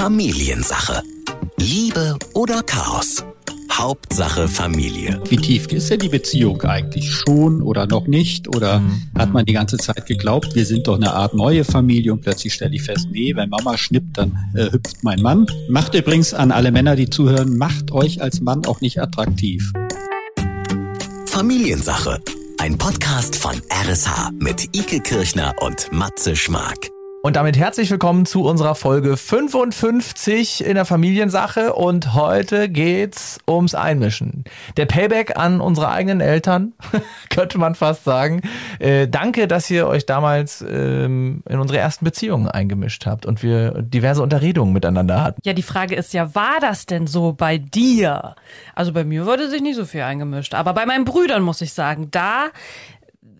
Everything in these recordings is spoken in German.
Familiensache. Liebe oder Chaos? Hauptsache Familie. Wie tief ist denn die Beziehung eigentlich? Schon oder noch nicht? Oder mhm. hat man die ganze Zeit geglaubt, wir sind doch eine Art neue Familie und plötzlich stelle ich fest, nee, wenn Mama schnippt, dann äh, hüpft mein Mann. Macht übrigens an alle Männer, die zuhören, macht euch als Mann auch nicht attraktiv. Familiensache. Ein Podcast von RSH mit Ike Kirchner und Matze Schmark. Und damit herzlich willkommen zu unserer Folge 55 in der Familiensache. Und heute geht's ums Einmischen. Der Payback an unsere eigenen Eltern, könnte man fast sagen. Äh, danke, dass ihr euch damals ähm, in unsere ersten Beziehungen eingemischt habt und wir diverse Unterredungen miteinander hatten. Ja, die Frage ist ja, war das denn so bei dir? Also bei mir wurde sich nicht so viel eingemischt. Aber bei meinen Brüdern muss ich sagen, da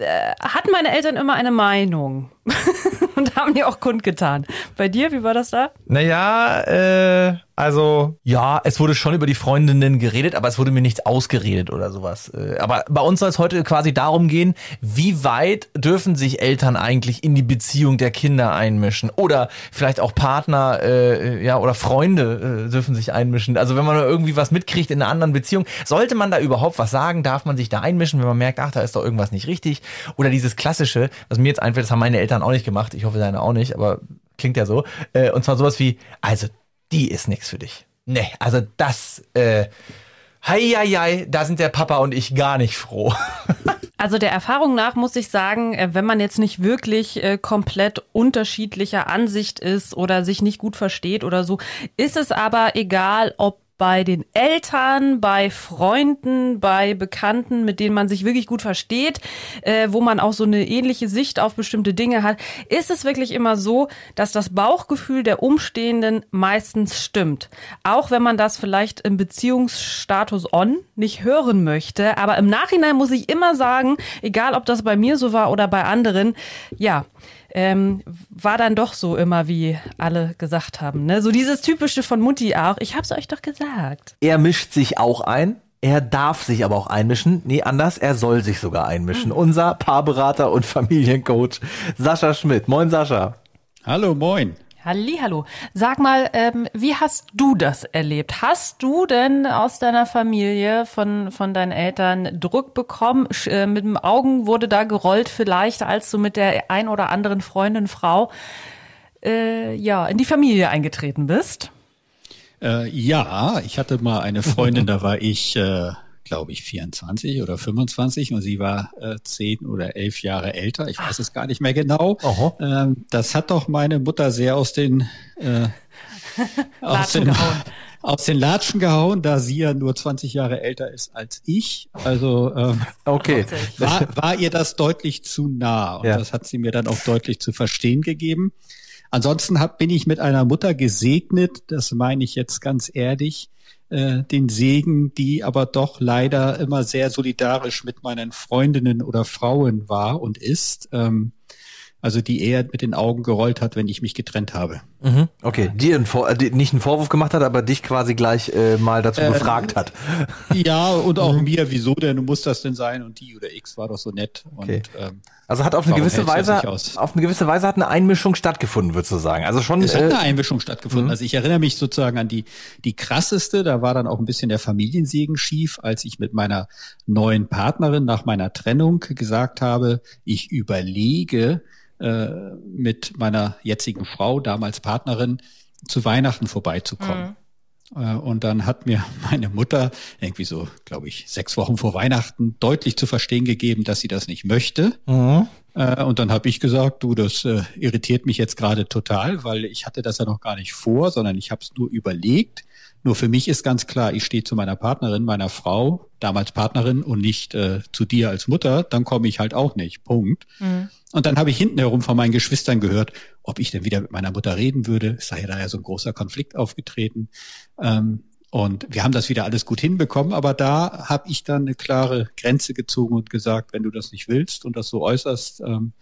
äh, hatten meine Eltern immer eine Meinung und haben die auch kundgetan. Bei dir, wie war das da? Naja, äh, also ja, es wurde schon über die Freundinnen geredet, aber es wurde mir nichts ausgeredet oder sowas. Äh, aber bei uns soll es heute quasi darum gehen, wie weit dürfen sich Eltern eigentlich in die Beziehung der Kinder einmischen oder vielleicht auch Partner, äh, ja oder Freunde äh, dürfen sich einmischen. Also wenn man irgendwie was mitkriegt in einer anderen Beziehung, sollte man da überhaupt was sagen? Darf man sich da einmischen, wenn man merkt, ach, da ist doch irgendwas nicht richtig? Oder dieses klassische, was mir jetzt einfällt, das haben meine Eltern auch nicht gemacht. Ich hoffe, deine auch nicht, aber klingt ja so. Äh, und zwar sowas wie, also die ist nichts für dich. Nee, also das, äh, Heieiei, da sind der Papa und ich gar nicht froh. Also der Erfahrung nach muss ich sagen, äh, wenn man jetzt nicht wirklich äh, komplett unterschiedlicher Ansicht ist oder sich nicht gut versteht oder so, ist es aber egal, ob bei den Eltern, bei Freunden, bei Bekannten, mit denen man sich wirklich gut versteht, äh, wo man auch so eine ähnliche Sicht auf bestimmte Dinge hat, ist es wirklich immer so, dass das Bauchgefühl der Umstehenden meistens stimmt. Auch wenn man das vielleicht im Beziehungsstatus on nicht hören möchte. Aber im Nachhinein muss ich immer sagen, egal ob das bei mir so war oder bei anderen, ja, ähm, war dann doch so immer, wie alle gesagt haben. Ne? So dieses typische von Mutti auch. Ich hab's euch doch gesagt. Er mischt sich auch ein. Er darf sich aber auch einmischen. Nee, anders, er soll sich sogar einmischen. Mhm. Unser Paarberater und Familiencoach Sascha Schmidt. Moin Sascha. Hallo, moin. Hallo. Sag mal, ähm, wie hast du das erlebt? Hast du denn aus deiner Familie, von, von deinen Eltern Druck bekommen? Äh, mit dem Augen wurde da gerollt vielleicht, als du mit der ein oder anderen Freundin, Frau, äh, ja, in die Familie eingetreten bist? Äh, ja, ich hatte mal eine Freundin, da war ich... Äh glaube ich, 24 oder 25 und sie war äh, 10 oder 11 Jahre älter. Ich weiß es gar nicht mehr genau. Ähm, das hat doch meine Mutter sehr aus den, äh, aus, den aus den Latschen gehauen, da sie ja nur 20 Jahre älter ist als ich. Also ähm, okay. war, war ihr das deutlich zu nah und ja. das hat sie mir dann auch deutlich zu verstehen gegeben. Ansonsten hab, bin ich mit einer Mutter gesegnet, das meine ich jetzt ganz ehrlich, äh, den Segen, die aber doch leider immer sehr solidarisch mit meinen Freundinnen oder Frauen war und ist. Ähm, also die eher mit den Augen gerollt hat, wenn ich mich getrennt habe. Mhm, okay, dir ein Vor äh, nicht einen Vorwurf gemacht hat, aber dich quasi gleich äh, mal dazu äh, befragt hat. Ja, und auch mhm. mir, wieso denn, muss das denn sein? Und die oder X war doch so nett. Okay. Und, ähm, also hat auf eine gewisse Weise, auf eine gewisse Weise hat eine Einmischung stattgefunden, würdest du sagen. Also schon. Es äh, hat eine Einmischung stattgefunden. Mhm. Also ich erinnere mich sozusagen an die, die krasseste, da war dann auch ein bisschen der Familiensegen schief, als ich mit meiner neuen Partnerin nach meiner Trennung gesagt habe, ich überlege, äh, mit meiner jetzigen Frau, damals Partnerin, zu Weihnachten vorbeizukommen. Mhm. Äh, und dann hat mir meine Mutter irgendwie so, glaube ich, sechs Wochen vor Weihnachten deutlich zu verstehen gegeben, dass sie das nicht möchte. Mhm. Äh, und dann habe ich gesagt, du, das irritiert mich jetzt gerade total, weil ich hatte das ja noch gar nicht vor, sondern ich habe es nur überlegt. Nur für mich ist ganz klar, ich stehe zu meiner Partnerin, meiner Frau, damals Partnerin und nicht äh, zu dir als Mutter, dann komme ich halt auch nicht. Punkt. Mhm. Und dann habe ich hinten herum von meinen Geschwistern gehört, ob ich denn wieder mit meiner Mutter reden würde. Es sei da ja so ein großer Konflikt aufgetreten. Ähm, und wir haben das wieder alles gut hinbekommen, aber da habe ich dann eine klare Grenze gezogen und gesagt, wenn du das nicht willst und das so äußerst, ähm,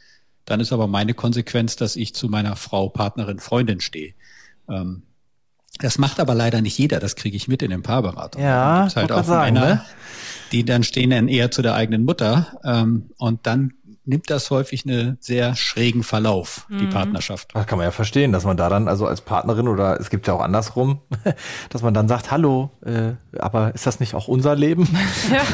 dann ist aber meine Konsequenz, dass ich zu meiner Frau, Partnerin, Freundin stehe. Ähm, das macht aber leider nicht jeder, das kriege ich mit in den Paarberatungen. Ja, gibt's halt auch sagen, Männer, ne? die dann stehen dann eher zu der eigenen Mutter ähm, und dann nimmt das häufig einen sehr schrägen Verlauf, die mhm. Partnerschaft. Das kann man ja verstehen, dass man da dann also als Partnerin oder es gibt ja auch andersrum, dass man dann sagt, hallo, äh, aber ist das nicht auch unser Leben? Ja.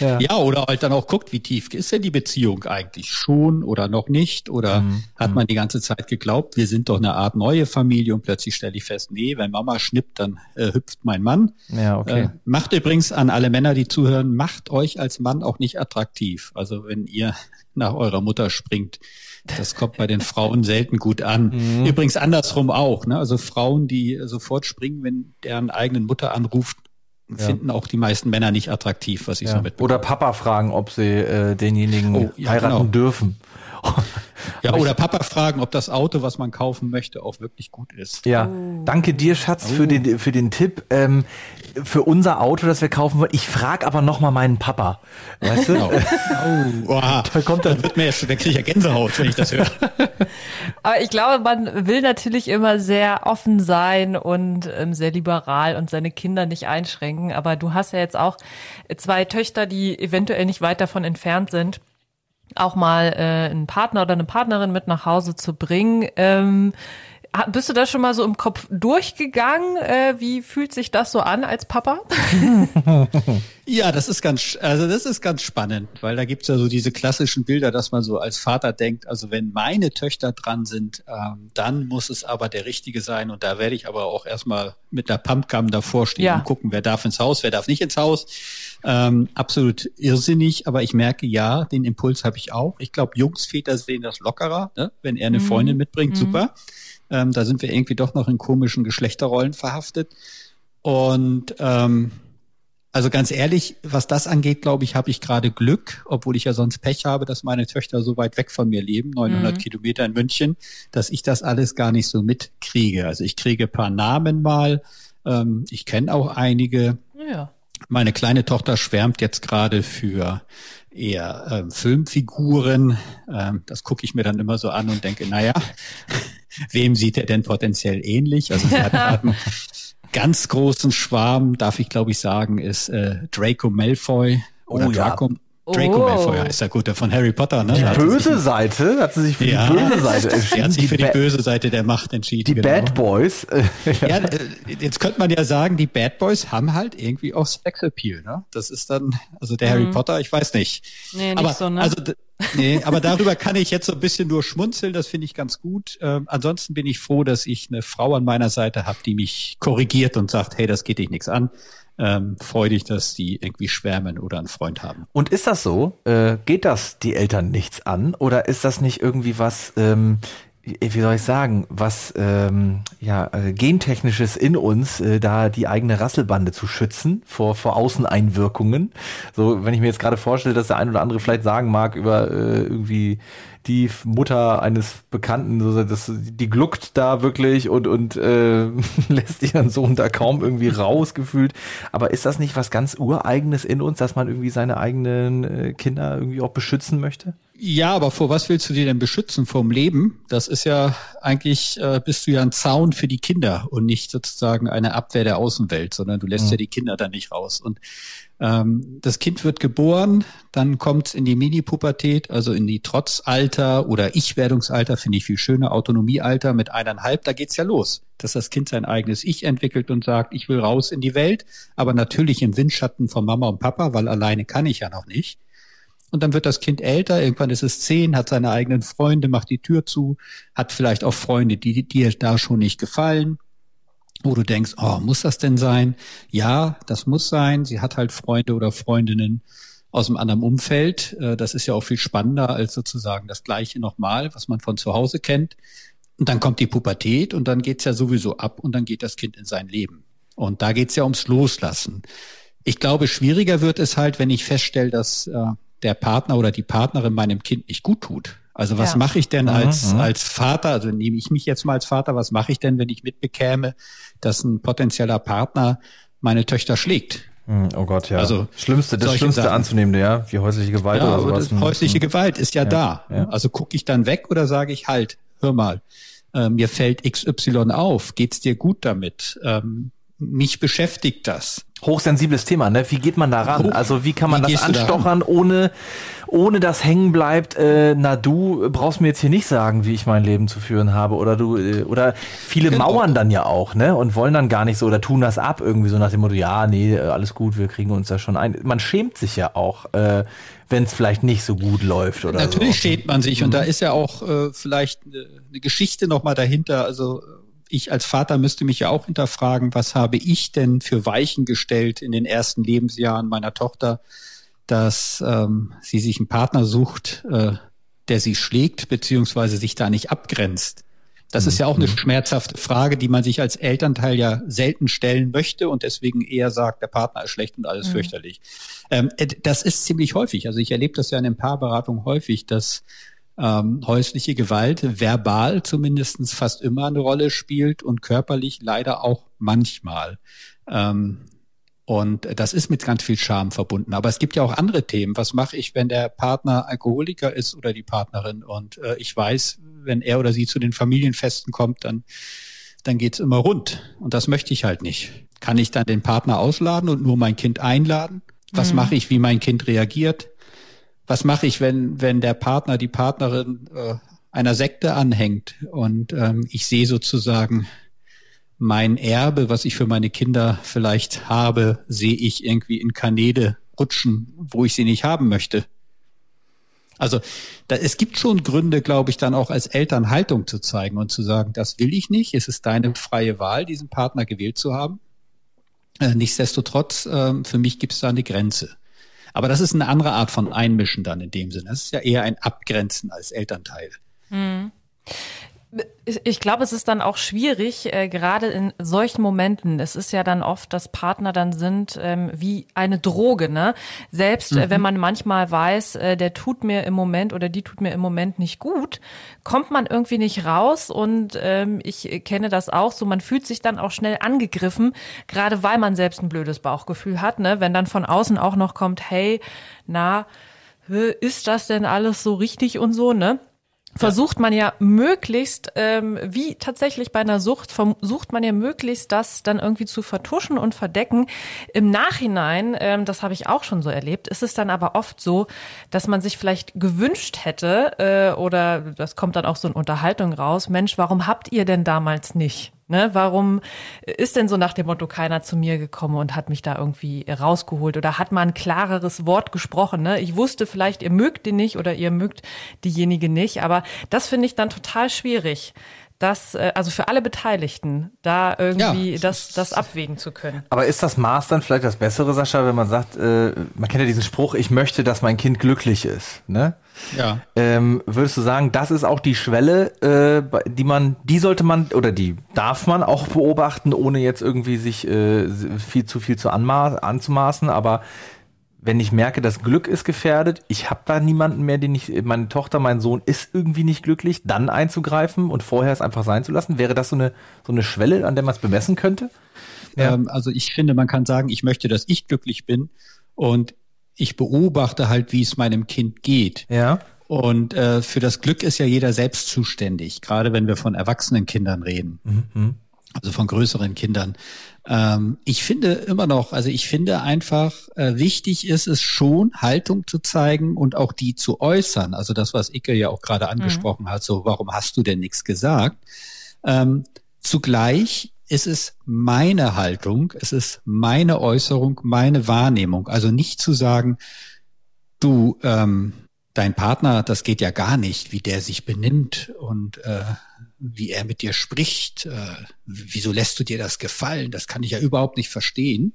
ja. ja. oder halt dann auch guckt, wie tief ist denn die Beziehung eigentlich schon oder noch nicht? Oder mhm. hat man die ganze Zeit geglaubt, wir sind doch eine Art neue Familie und plötzlich stelle ich fest, nee, wenn Mama schnippt, dann äh, hüpft mein Mann. Ja, okay. Äh, macht übrigens an alle Männer, die zuhören, macht euch als Mann auch nicht attraktiv. Also wenn ihr nach eurer Mutter springt. Das kommt bei den Frauen selten gut an. Mhm. Übrigens andersrum auch. Ne? Also Frauen, die sofort springen, wenn deren eigenen Mutter anruft, ja. finden auch die meisten Männer nicht attraktiv, was ich ja. so mitbekomme. Oder Papa fragen, ob sie äh, denjenigen oh, ja, heiraten genau. dürfen. Ja, oder Papa fragen, ob das Auto, was man kaufen möchte, auch wirklich gut ist. Ja, oh. danke dir, Schatz, oh. für den für den Tipp. Ähm, für unser Auto, das wir kaufen wollen. Ich frage aber noch mal meinen Papa. Weißt du? Oh, oh wow. da kommt dann wird mir jetzt, dann kriege ich ja Gänsehaut, wenn ich das höre. aber ich glaube, man will natürlich immer sehr offen sein und ähm, sehr liberal und seine Kinder nicht einschränken. Aber du hast ja jetzt auch zwei Töchter, die eventuell nicht weit davon entfernt sind auch mal äh, einen Partner oder eine Partnerin mit nach Hause zu bringen. Ähm, bist du da schon mal so im Kopf durchgegangen? Äh, wie fühlt sich das so an als Papa? ja, das ist ganz, also das ist ganz spannend, weil da gibt's ja so diese klassischen Bilder, dass man so als Vater denkt, also wenn meine Töchter dran sind, ähm, dann muss es aber der Richtige sein und da werde ich aber auch erstmal mit der Pumpgun davor stehen ja. und gucken, wer darf ins Haus, wer darf nicht ins Haus. Ähm, absolut irrsinnig, aber ich merke, ja, den Impuls habe ich auch. Ich glaube, Jungsväter sehen das lockerer, ne? wenn er eine mhm. Freundin mitbringt, mhm. super. Ähm, da sind wir irgendwie doch noch in komischen Geschlechterrollen verhaftet. Und ähm, also ganz ehrlich, was das angeht, glaube ich, habe ich gerade Glück, obwohl ich ja sonst Pech habe, dass meine Töchter so weit weg von mir leben, 900 mhm. Kilometer in München, dass ich das alles gar nicht so mitkriege. Also ich kriege paar Namen mal, ähm, ich kenne auch einige. Ja. Meine kleine Tochter schwärmt jetzt gerade für eher ähm, Filmfiguren. Ähm, das gucke ich mir dann immer so an und denke, naja, wem sieht er denn potenziell ähnlich? Also sie hat, hat einen ganz großen Schwarm, darf ich glaube ich sagen, ist äh, Draco Malfoy oder oh, Draco, ja. Draco oh. Malfoy heißt gut, der von Harry Potter, ne? Die böse Seite, hat sie sich für ja, die böse Seite entschieden. Die hat sich für die, die böse Seite der Macht entschieden. Die genau. Bad Boys. ja, äh, jetzt könnte man ja sagen, die Bad Boys haben halt irgendwie auch Sexappeal, ne? Das ist dann, also der mhm. Harry Potter, ich weiß nicht. Nee, nicht aber, so, ne? Also, nee, aber darüber kann ich jetzt so ein bisschen nur schmunzeln, das finde ich ganz gut. Ähm, ansonsten bin ich froh, dass ich eine Frau an meiner Seite habe, die mich korrigiert und sagt, hey, das geht dich nichts an ähm, freudig, dass die irgendwie schwärmen oder einen Freund haben. Und ist das so? Äh, geht das die Eltern nichts an? Oder ist das nicht irgendwie was, ähm, wie soll ich sagen, was ähm, ja äh, gentechnisches in uns, äh, da die eigene Rasselbande zu schützen vor vor Außeneinwirkungen. So, wenn ich mir jetzt gerade vorstelle, dass der ein oder andere vielleicht sagen mag über äh, irgendwie die Mutter eines Bekannten, so, das, die gluckt da wirklich und, und äh, lässt ihren Sohn da kaum irgendwie rausgefühlt. Aber ist das nicht was ganz Ureigenes in uns, dass man irgendwie seine eigenen äh, Kinder irgendwie auch beschützen möchte? Ja, aber vor was willst du dir denn beschützen? Vom Leben? Das ist ja eigentlich, äh, bist du ja ein Zaun für die Kinder und nicht sozusagen eine Abwehr der Außenwelt, sondern du lässt mhm. ja die Kinder da nicht raus. Und ähm, das Kind wird geboren, dann kommt es in die Mini-Pubertät, also in die Trotzalter oder Ich-Werdungsalter, finde ich viel schöner, Autonomiealter mit eineinhalb, da geht's ja los, dass das Kind sein eigenes Ich entwickelt und sagt, ich will raus in die Welt, aber natürlich im Windschatten von Mama und Papa, weil alleine kann ich ja noch nicht. Und dann wird das Kind älter, irgendwann ist es zehn, hat seine eigenen Freunde, macht die Tür zu, hat vielleicht auch Freunde, die dir da schon nicht gefallen wo du denkst, oh, muss das denn sein? Ja, das muss sein. Sie hat halt Freunde oder Freundinnen aus einem anderen Umfeld. Äh, das ist ja auch viel spannender als sozusagen das Gleiche nochmal, was man von zu Hause kennt. Und dann kommt die Pubertät und dann geht's ja sowieso ab und dann geht das Kind in sein Leben. Und da geht's ja ums Loslassen. Ich glaube, schwieriger wird es halt, wenn ich feststelle, dass äh, der Partner oder die Partnerin meinem Kind nicht gut tut. Also was ja. mache ich denn als, mhm. als Vater, also nehme ich mich jetzt mal als Vater, was mache ich denn, wenn ich mitbekäme, dass ein potenzieller Partner meine Töchter schlägt? Mhm, oh Gott, ja. Also Schlimmste, das Schlimmste Sachen. anzunehmende, ja, wie häusliche Gewalt ja, oder sowas. häusliche mhm. Gewalt ist ja, ja da. Ja. Also gucke ich dann weg oder sage ich halt, hör mal, äh, mir fällt XY auf, geht's dir gut damit? Ähm, mich beschäftigt das. Hochsensibles Thema, ne? Wie geht man da ran? Hoch, also wie kann man das anstochern, ohne, ohne dass hängen bleibt, äh, na du brauchst mir jetzt hier nicht sagen, wie ich mein Leben zu führen habe. Oder du, äh, oder viele genau. mauern dann ja auch, ne? Und wollen dann gar nicht so oder tun das ab, irgendwie so nach dem Motto, ja, nee, alles gut, wir kriegen uns da schon ein. Man schämt sich ja auch, äh, wenn es vielleicht nicht so gut läuft oder Natürlich so. schämt man sich mhm. und da ist ja auch äh, vielleicht eine, eine Geschichte nochmal dahinter. Also ich als Vater müsste mich ja auch hinterfragen, was habe ich denn für Weichen gestellt in den ersten Lebensjahren meiner Tochter, dass ähm, sie sich einen Partner sucht, äh, der sie schlägt, beziehungsweise sich da nicht abgrenzt. Das ist ja auch eine mhm. schmerzhafte Frage, die man sich als Elternteil ja selten stellen möchte und deswegen eher sagt, der Partner ist schlecht und alles mhm. fürchterlich. Ähm, äh, das ist ziemlich häufig. Also ich erlebe das ja in den Paarberatungen häufig, dass ähm, häusliche Gewalt verbal zumindestens fast immer eine Rolle spielt und körperlich leider auch manchmal. Ähm, und das ist mit ganz viel Scham verbunden. Aber es gibt ja auch andere Themen. Was mache ich, wenn der Partner Alkoholiker ist oder die Partnerin? Und äh, ich weiß, wenn er oder sie zu den Familienfesten kommt, dann, dann geht's immer rund. Und das möchte ich halt nicht. Kann ich dann den Partner ausladen und nur mein Kind einladen? Was mhm. mache ich, wie mein Kind reagiert? Was mache ich, wenn, wenn der Partner, die Partnerin äh, einer Sekte anhängt und ähm, ich sehe sozusagen mein Erbe, was ich für meine Kinder vielleicht habe, sehe ich irgendwie in Kanäle rutschen, wo ich sie nicht haben möchte. Also da, es gibt schon Gründe, glaube ich, dann auch als Eltern Haltung zu zeigen und zu sagen, das will ich nicht, es ist deine freie Wahl, diesen Partner gewählt zu haben. Äh, nichtsdestotrotz, äh, für mich gibt es da eine Grenze. Aber das ist eine andere Art von Einmischen dann in dem Sinne. Das ist ja eher ein Abgrenzen als Elternteil. Mhm ich glaube, es ist dann auch schwierig, äh, gerade in solchen Momenten. Es ist ja dann oft, dass Partner dann sind ähm, wie eine Droge, ne? Selbst äh, mhm. wenn man manchmal weiß, äh, der tut mir im Moment oder die tut mir im Moment nicht gut, kommt man irgendwie nicht raus. Und ähm, ich kenne das auch so, man fühlt sich dann auch schnell angegriffen, gerade weil man selbst ein blödes Bauchgefühl hat, ne? Wenn dann von außen auch noch kommt, hey, na, ist das denn alles so richtig und so, ne? Versucht man ja möglichst, ähm, wie tatsächlich bei einer Sucht, versucht man ja möglichst das dann irgendwie zu vertuschen und verdecken. Im Nachhinein, ähm, das habe ich auch schon so erlebt, ist es dann aber oft so, dass man sich vielleicht gewünscht hätte, äh, oder das kommt dann auch so in Unterhaltung raus, Mensch, warum habt ihr denn damals nicht? Ne, warum ist denn so nach dem Motto keiner zu mir gekommen und hat mich da irgendwie rausgeholt oder hat mal ein klareres Wort gesprochen? Ne? Ich wusste vielleicht, ihr mögt den nicht oder ihr mögt diejenige nicht, aber das finde ich dann total schwierig das, äh, also für alle Beteiligten, da irgendwie ja. das, das abwägen zu können. Aber ist das Maß dann vielleicht das Bessere, Sascha, wenn man sagt, äh, man kennt ja diesen Spruch, ich möchte, dass mein Kind glücklich ist, ne? Ja. Ähm, würdest du sagen, das ist auch die Schwelle, äh, die man, die sollte man oder die darf man auch beobachten, ohne jetzt irgendwie sich äh, viel zu viel zu anzumaßen, aber wenn ich merke, das Glück ist gefährdet, ich habe da niemanden mehr, den ich, meine Tochter, mein Sohn ist irgendwie nicht glücklich, dann einzugreifen und vorher es einfach sein zu lassen, wäre das so eine, so eine Schwelle, an der man es bemessen könnte? Ja. Ähm, also ich finde, man kann sagen, ich möchte, dass ich glücklich bin und ich beobachte halt, wie es meinem Kind geht. Ja. Und äh, für das Glück ist ja jeder selbst zuständig, gerade wenn wir von erwachsenen Kindern reden. Mhm. Also von größeren Kindern. Ähm, ich finde immer noch, also ich finde einfach, äh, wichtig ist es schon, Haltung zu zeigen und auch die zu äußern. Also das, was Icke ja auch gerade mhm. angesprochen mhm. hat, so, warum hast du denn nichts gesagt? Ähm, zugleich ist es meine Haltung, es ist meine Äußerung, meine Wahrnehmung. Also nicht zu sagen, du, ähm, dein Partner, das geht ja gar nicht, wie der sich benimmt und äh, wie er mit dir spricht. Äh, wieso lässt du dir das gefallen? Das kann ich ja überhaupt nicht verstehen.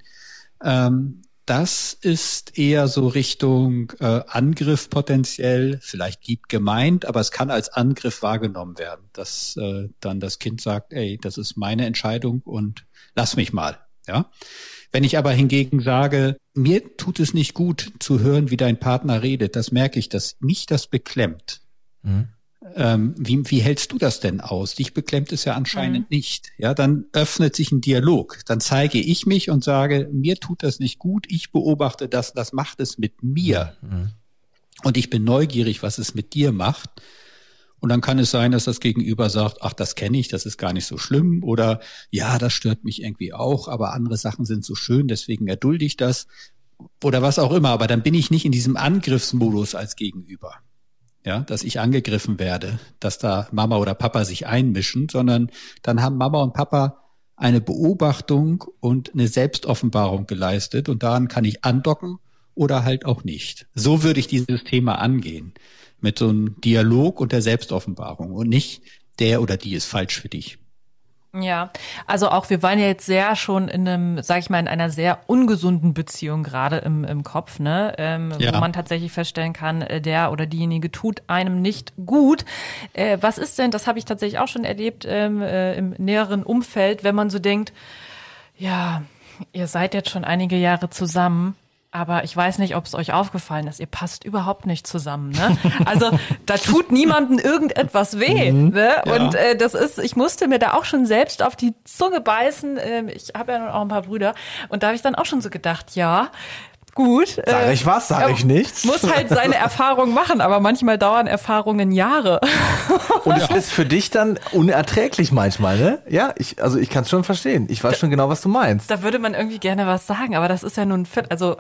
Ähm, das ist eher so Richtung äh, Angriff potenziell, vielleicht lieb gemeint, aber es kann als Angriff wahrgenommen werden, dass äh, dann das Kind sagt, ey, das ist meine Entscheidung und lass mich mal. Ja. Wenn ich aber hingegen sage, mir tut es nicht gut zu hören, wie dein Partner redet, das merke ich, dass mich das beklemmt. Mhm. Ähm, wie, wie hältst du das denn aus? Dich beklemmt es ja anscheinend mhm. nicht. Ja, dann öffnet sich ein Dialog. Dann zeige ich mich und sage, mir tut das nicht gut. Ich beobachte das, das macht es mit mir. Mhm. Und ich bin neugierig, was es mit dir macht. Und dann kann es sein, dass das Gegenüber sagt, ach, das kenne ich, das ist gar nicht so schlimm. Oder ja, das stört mich irgendwie auch, aber andere Sachen sind so schön, deswegen erdulde ich das. Oder was auch immer. Aber dann bin ich nicht in diesem Angriffsmodus als Gegenüber. Ja, dass ich angegriffen werde, dass da Mama oder Papa sich einmischen, sondern dann haben Mama und Papa eine Beobachtung und eine Selbstoffenbarung geleistet und daran kann ich andocken oder halt auch nicht. So würde ich dieses Thema angehen mit so einem Dialog und der Selbstoffenbarung und nicht der oder die ist falsch für dich. Ja, also auch wir waren ja jetzt sehr schon in einem, sag ich mal, in einer sehr ungesunden Beziehung gerade im, im Kopf, ne? Ähm, ja. Wo man tatsächlich feststellen kann, äh, der oder diejenige tut einem nicht gut. Äh, was ist denn, das habe ich tatsächlich auch schon erlebt ähm, äh, im näheren Umfeld, wenn man so denkt, ja, ihr seid jetzt schon einige Jahre zusammen aber ich weiß nicht, ob es euch aufgefallen ist. Ihr passt überhaupt nicht zusammen. Ne? Also da tut niemandem irgendetwas weh. Mhm, ne? Ja. Und äh, das ist, ich musste mir da auch schon selbst auf die Zunge beißen. Ähm, ich habe ja nun auch ein paar Brüder. Und da habe ich dann auch schon so gedacht, ja, gut. Sag ich was, sag ich nichts. Muss halt seine Erfahrung machen, aber manchmal dauern Erfahrungen Jahre. Und es ist für dich dann unerträglich manchmal, ne? Ja, ich, also ich kann es schon verstehen. Ich weiß da, schon genau, was du meinst. Da würde man irgendwie gerne was sagen, aber das ist ja nun, also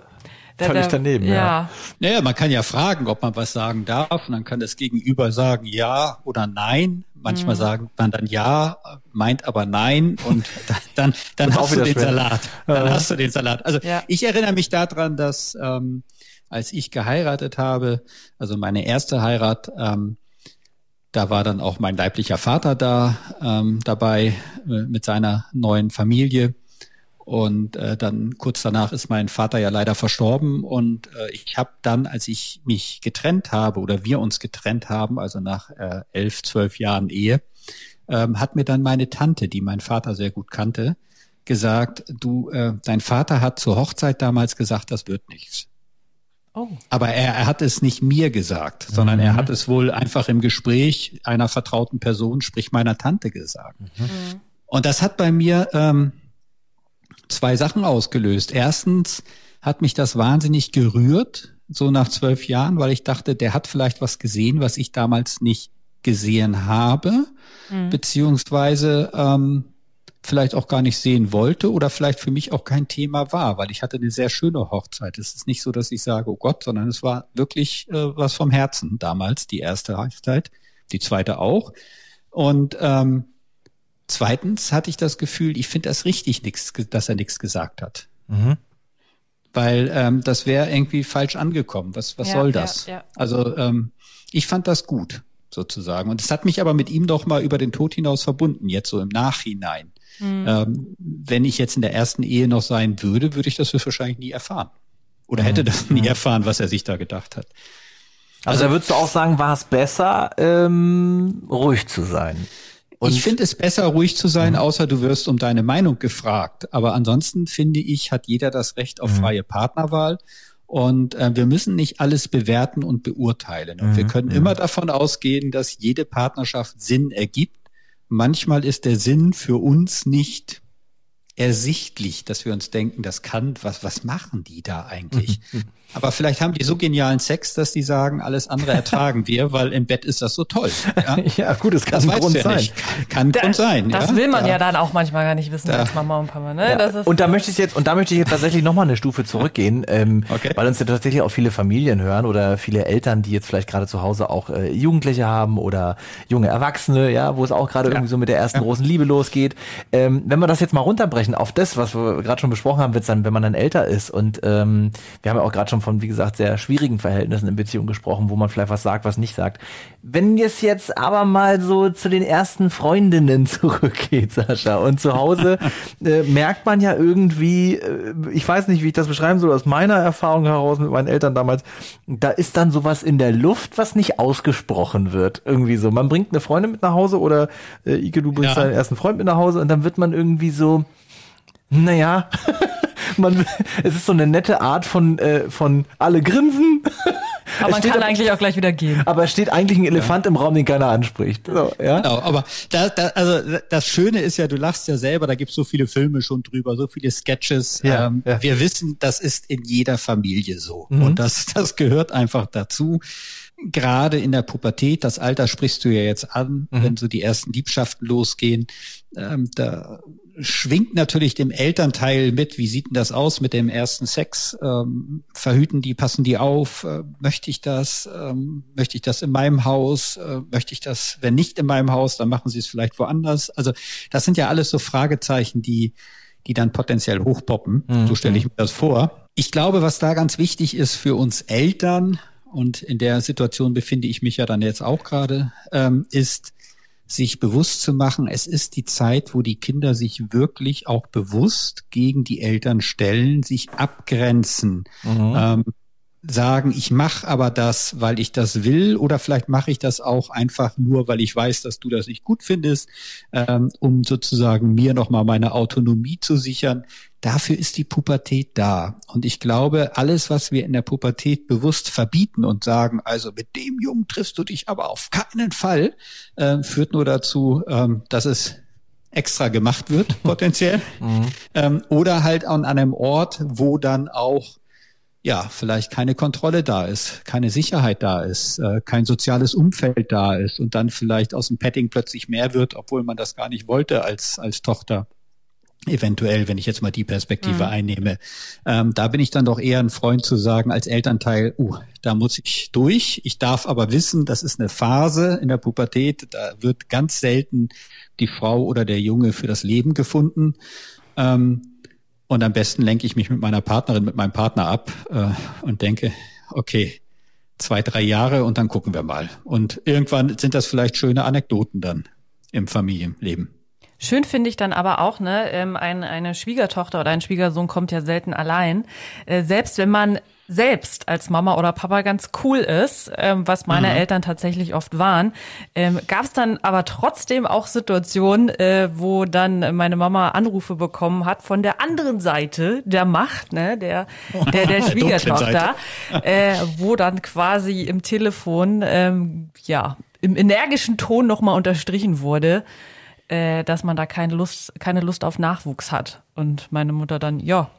Völlig daneben, ja. ja. Naja, man kann ja fragen, ob man was sagen darf. Und dann kann das Gegenüber sagen ja oder nein. Manchmal mhm. sagt man dann ja, meint aber nein und dann, dann, hast du den schwer. Salat. Dann hast du den Salat. Also ja. ich erinnere mich daran, dass ähm, als ich geheiratet habe, also meine erste Heirat, ähm, da war dann auch mein leiblicher Vater da ähm, dabei äh, mit seiner neuen Familie. Und äh, dann kurz danach ist mein Vater ja leider verstorben. Und äh, ich habe dann, als ich mich getrennt habe oder wir uns getrennt haben, also nach äh, elf, zwölf Jahren Ehe, ähm, hat mir dann meine Tante, die mein Vater sehr gut kannte, gesagt, du, äh, dein Vater hat zur Hochzeit damals gesagt, das wird nichts. Oh. Aber er, er hat es nicht mir gesagt, sondern mhm. er hat es wohl einfach im Gespräch einer vertrauten Person, sprich meiner Tante, gesagt. Mhm. Und das hat bei mir ähm, zwei Sachen ausgelöst. Erstens hat mich das wahnsinnig gerührt, so nach zwölf Jahren, weil ich dachte, der hat vielleicht was gesehen, was ich damals nicht gesehen habe, mhm. beziehungsweise ähm, vielleicht auch gar nicht sehen wollte oder vielleicht für mich auch kein Thema war, weil ich hatte eine sehr schöne Hochzeit. Es ist nicht so, dass ich sage, oh Gott, sondern es war wirklich äh, was vom Herzen damals, die erste Hochzeit, die zweite auch. Und ähm, Zweitens hatte ich das Gefühl, ich finde das richtig, nix, dass er nichts gesagt hat. Mhm. Weil ähm, das wäre irgendwie falsch angekommen. Was, was ja, soll das? Ja, ja. Also ähm, ich fand das gut, sozusagen. Und es hat mich aber mit ihm doch mal über den Tod hinaus verbunden, jetzt so im Nachhinein. Mhm. Ähm, wenn ich jetzt in der ersten Ehe noch sein würde, würde ich das wahrscheinlich nie erfahren. Oder hätte mhm. das nie mhm. erfahren, was er sich da gedacht hat. Also, also würdest du auch sagen, war es besser, ähm, ruhig zu sein? Und ich finde es besser, ruhig zu sein, mhm. außer du wirst um deine Meinung gefragt. Aber ansonsten finde ich, hat jeder das Recht auf mhm. freie Partnerwahl. Und äh, wir müssen nicht alles bewerten und beurteilen. Und mhm. wir können immer davon ausgehen, dass jede Partnerschaft Sinn ergibt. Manchmal ist der Sinn für uns nicht ersichtlich, dass wir uns denken, das kann, was, was machen die da eigentlich? Aber vielleicht haben die so genialen Sex, dass die sagen, alles andere ertragen wir, weil im Bett ist das so toll. Ja, ja gut, es kann das ein Grund ja sein. Kann, kann da, Grund sein. Das ja? will man da. ja dann auch manchmal gar nicht wissen da. als Mama und Papa. Ne? Ja. und da möchte ich jetzt, und da möchte ich jetzt tatsächlich nochmal eine Stufe zurückgehen, ähm, okay. weil uns ja tatsächlich auch viele Familien hören oder viele Eltern, die jetzt vielleicht gerade zu Hause auch äh, Jugendliche haben oder junge Erwachsene, ja, wo es auch gerade irgendwie so mit der ersten großen Liebe losgeht. Ähm, wenn wir das jetzt mal runterbrechen auf das, was wir gerade schon besprochen haben, wird dann, wenn man dann älter ist und ähm, wir haben ja auch gerade schon von, wie gesagt, sehr schwierigen Verhältnissen in Beziehung gesprochen, wo man vielleicht was sagt, was nicht sagt. Wenn es jetzt aber mal so zu den ersten Freundinnen zurückgeht, Sascha, und zu Hause äh, merkt man ja irgendwie, äh, ich weiß nicht, wie ich das beschreiben soll, aus meiner Erfahrung heraus mit meinen Eltern damals, da ist dann sowas in der Luft, was nicht ausgesprochen wird. Irgendwie so. Man bringt eine Freundin mit nach Hause oder äh, Ike, du bringst ja. deinen ersten Freund mit nach Hause und dann wird man irgendwie so, naja, man, es ist so eine nette Art von, äh, von alle grinsen. Aber man kann eigentlich auch gleich wieder gehen. Aber es steht eigentlich ein Elefant ja. im Raum, den keiner anspricht. So, ja? Genau, aber da, da, also das Schöne ist ja, du lachst ja selber, da gibt es so viele Filme schon drüber, so viele Sketches. Ja, ähm, ja. Wir wissen, das ist in jeder Familie so. Mhm. Und das, das gehört einfach dazu. gerade in der Pubertät, das Alter sprichst du ja jetzt an, mhm. wenn so die ersten Liebschaften losgehen, ähm, da schwingt natürlich dem Elternteil mit, wie sieht denn das aus mit dem ersten Sex? Ähm, verhüten die, passen die auf? Äh, möchte ich das? Ähm, möchte ich das in meinem Haus? Äh, möchte ich das, wenn nicht in meinem Haus, dann machen sie es vielleicht woanders. Also das sind ja alles so Fragezeichen, die, die dann potenziell hochpoppen. Mhm. So stelle ich mir das vor. Ich glaube, was da ganz wichtig ist für uns Eltern, und in der Situation befinde ich mich ja dann jetzt auch gerade, ähm, ist, sich bewusst zu machen, es ist die Zeit, wo die Kinder sich wirklich auch bewusst gegen die Eltern stellen, sich abgrenzen. Mhm. Ähm, sagen, ich mache aber das, weil ich das will, oder vielleicht mache ich das auch einfach nur, weil ich weiß, dass du das nicht gut findest, ähm, um sozusagen mir nochmal meine Autonomie zu sichern. Dafür ist die Pubertät da. Und ich glaube, alles, was wir in der Pubertät bewusst verbieten und sagen, also mit dem Jungen triffst du dich aber auf keinen Fall, äh, führt nur dazu, ähm, dass es extra gemacht wird, potenziell. Mhm. Ähm, oder halt an einem Ort, wo dann auch ja, vielleicht keine Kontrolle da ist, keine Sicherheit da ist, äh, kein soziales Umfeld da ist und dann vielleicht aus dem Petting plötzlich mehr wird, obwohl man das gar nicht wollte als, als Tochter. Eventuell, wenn ich jetzt mal die Perspektive mhm. einnehme. Ähm, da bin ich dann doch eher ein Freund zu sagen, als Elternteil, uh, da muss ich durch. Ich darf aber wissen, das ist eine Phase in der Pubertät. Da wird ganz selten die Frau oder der Junge für das Leben gefunden. Ähm, und am besten lenke ich mich mit meiner Partnerin, mit meinem Partner ab äh, und denke, okay, zwei, drei Jahre und dann gucken wir mal. Und irgendwann sind das vielleicht schöne Anekdoten dann im Familienleben. Schön finde ich dann aber auch, ne, ähm, ein, eine Schwiegertochter oder ein Schwiegersohn kommt ja selten allein. Äh, selbst wenn man selbst als Mama oder Papa ganz cool ist, ähm, was meine mhm. Eltern tatsächlich oft waren, ähm, gab es dann aber trotzdem auch Situationen, äh, wo dann meine Mama Anrufe bekommen hat von der anderen Seite der Macht, ne, der der, der Schwiegertochter, äh, wo dann quasi im Telefon ähm, ja im energischen Ton nochmal unterstrichen wurde, äh, dass man da keine Lust keine Lust auf Nachwuchs hat. Und meine Mutter dann ja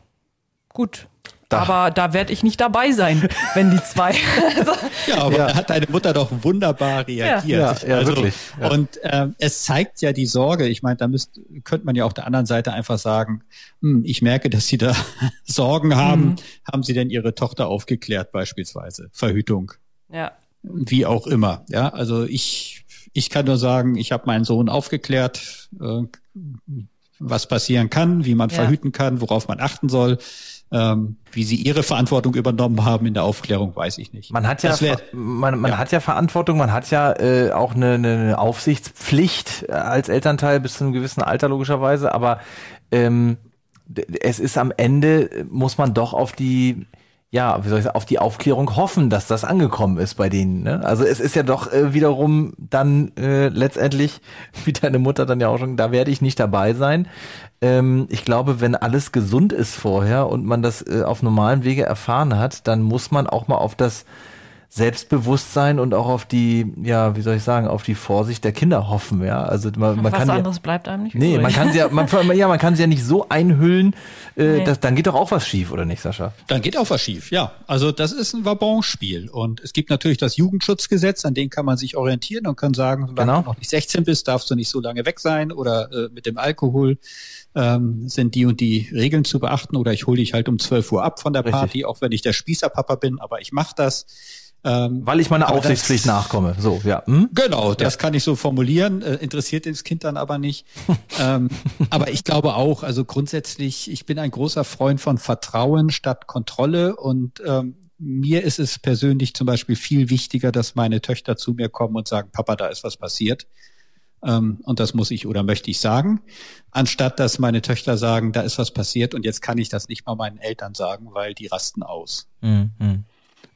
gut da. Aber da werde ich nicht dabei sein, wenn die zwei. ja, aber ja. hat deine Mutter doch wunderbar reagiert. Ja, ja, ja also, wirklich. Ja. Und ähm, es zeigt ja die Sorge. Ich meine, da müsst, könnte man ja auch der anderen Seite einfach sagen, hm, ich merke, dass Sie da Sorgen haben. Mhm. Haben Sie denn Ihre Tochter aufgeklärt beispielsweise? Verhütung. Ja. Wie auch immer. Ja, also ich, ich kann nur sagen, ich habe meinen Sohn aufgeklärt, äh, was passieren kann, wie man verhüten kann, worauf man achten soll. Ähm, wie sie ihre Verantwortung übernommen haben in der Aufklärung, weiß ich nicht. Man hat ja, wär, man, man ja. hat ja Verantwortung, man hat ja äh, auch eine, eine Aufsichtspflicht äh, als Elternteil bis zu einem gewissen Alter logischerweise, aber ähm, es ist am Ende, muss man doch auf die ja, wie soll ich sagen, auf die Aufklärung hoffen, dass das angekommen ist bei denen. Ne? Also es ist ja doch äh, wiederum dann äh, letztendlich, wie deine Mutter dann ja auch schon, da werde ich nicht dabei sein. Ähm, ich glaube, wenn alles gesund ist vorher und man das äh, auf normalen Wege erfahren hat, dann muss man auch mal auf das Selbstbewusstsein und auch auf die, ja, wie soll ich sagen, auf die Vorsicht der Kinder hoffen, ja. Also man, man Was kann anderes ja, bleibt einem nicht. Nee, übrig. man kann sie ja, man, ja, man kann sie ja nicht so einhüllen, äh, nee. dass, dann geht doch auch was schief, oder nicht, Sascha? Dann geht auch was schief, ja. Also das ist ein Wabonspiel. Und es gibt natürlich das Jugendschutzgesetz, an dem kann man sich orientieren und kann sagen, solange genau. du noch nicht 16 bist, darfst du nicht so lange weg sein oder äh, mit dem Alkohol ähm, sind die und die Regeln zu beachten oder ich hole dich halt um 12 Uhr ab von der Party, Richtig. auch wenn ich der Spießerpapa bin, aber ich mache das. Ähm, Weil ich meiner Aufsichtspflicht das, nachkomme. So, ja. Hm? Genau, das ja. kann ich so formulieren. Äh, interessiert das Kind dann aber nicht. ähm, aber ich glaube auch, also grundsätzlich, ich bin ein großer Freund von Vertrauen statt Kontrolle und ähm, mir ist es persönlich zum Beispiel viel wichtiger, dass meine Töchter zu mir kommen und sagen, Papa, da ist was passiert. Ähm, und das muss ich oder möchte ich sagen, anstatt dass meine Töchter sagen, da ist was passiert und jetzt kann ich das nicht mal meinen Eltern sagen, weil die rasten aus. Mhm.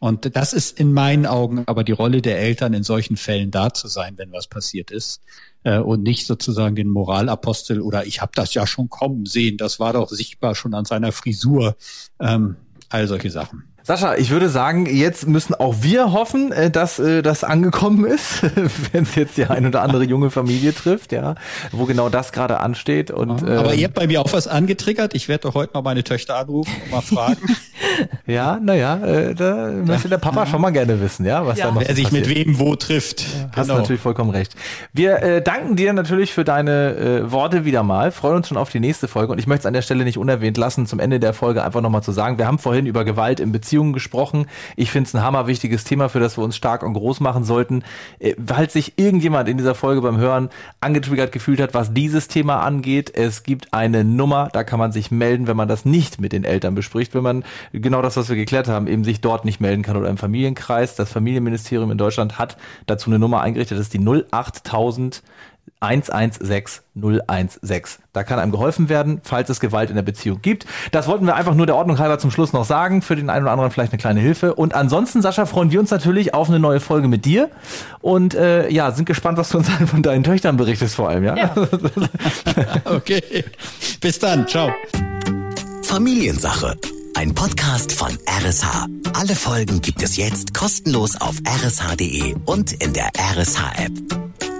Und das ist in meinen Augen aber die Rolle der Eltern, in solchen Fällen da zu sein, wenn was passiert ist. Äh, und nicht sozusagen den Moralapostel oder ich habe das ja schon kommen sehen, das war doch sichtbar schon an seiner Frisur. Ähm, all solche Sachen. Sascha, ich würde sagen, jetzt müssen auch wir hoffen, äh, dass äh, das angekommen ist, wenn es jetzt die ein oder andere junge Familie trifft, ja, wo genau das gerade ansteht. Und, Aber ähm, ihr habt bei mir auch was angetriggert. Ich werde doch heute mal meine Töchter anrufen und mal fragen. Ja, naja, äh, da möchte der Papa schon mal gerne wissen, ja, was Ja. da noch Wer so sich passiert. mit wem wo trifft. Hast Genau. natürlich vollkommen recht. Wir äh, danken dir natürlich für deine äh, Worte wieder mal, freuen uns schon auf die nächste Folge und ich möchte es an der Stelle nicht unerwähnt lassen, zum Ende der Folge einfach nochmal zu sagen, wir haben vorhin über Gewalt in Beziehungen gesprochen. Ich finde es ein hammerwichtiges Thema, für das wir uns stark und groß machen sollten, äh, weil sich irgendjemand in dieser Folge beim Hören angetriggert gefühlt hat, was dieses Thema angeht. Es gibt eine Nummer, da kann man sich melden, wenn man das nicht mit den Eltern bespricht, wenn man genau das, was wir geklärt haben, eben sich dort nicht melden kann oder im Familienkreis. Das Familienministerium in Deutschland hat dazu eine Nummer eingerichtet, das ist die 08000 116 016. Da kann einem geholfen werden, falls es Gewalt in der Beziehung gibt. Das wollten wir einfach nur der Ordnung halber zum Schluss noch sagen. Für den einen oder anderen vielleicht eine kleine Hilfe. Und ansonsten, Sascha, freuen wir uns natürlich auf eine neue Folge mit dir. Und äh, ja, sind gespannt, was du uns von deinen Töchtern berichtest vor allem. Ja. Ja. Okay. Bis dann. Ciao. Familiensache. Ein Podcast von RSH. Alle Folgen gibt es jetzt kostenlos auf rsh.de und in der RSH-App.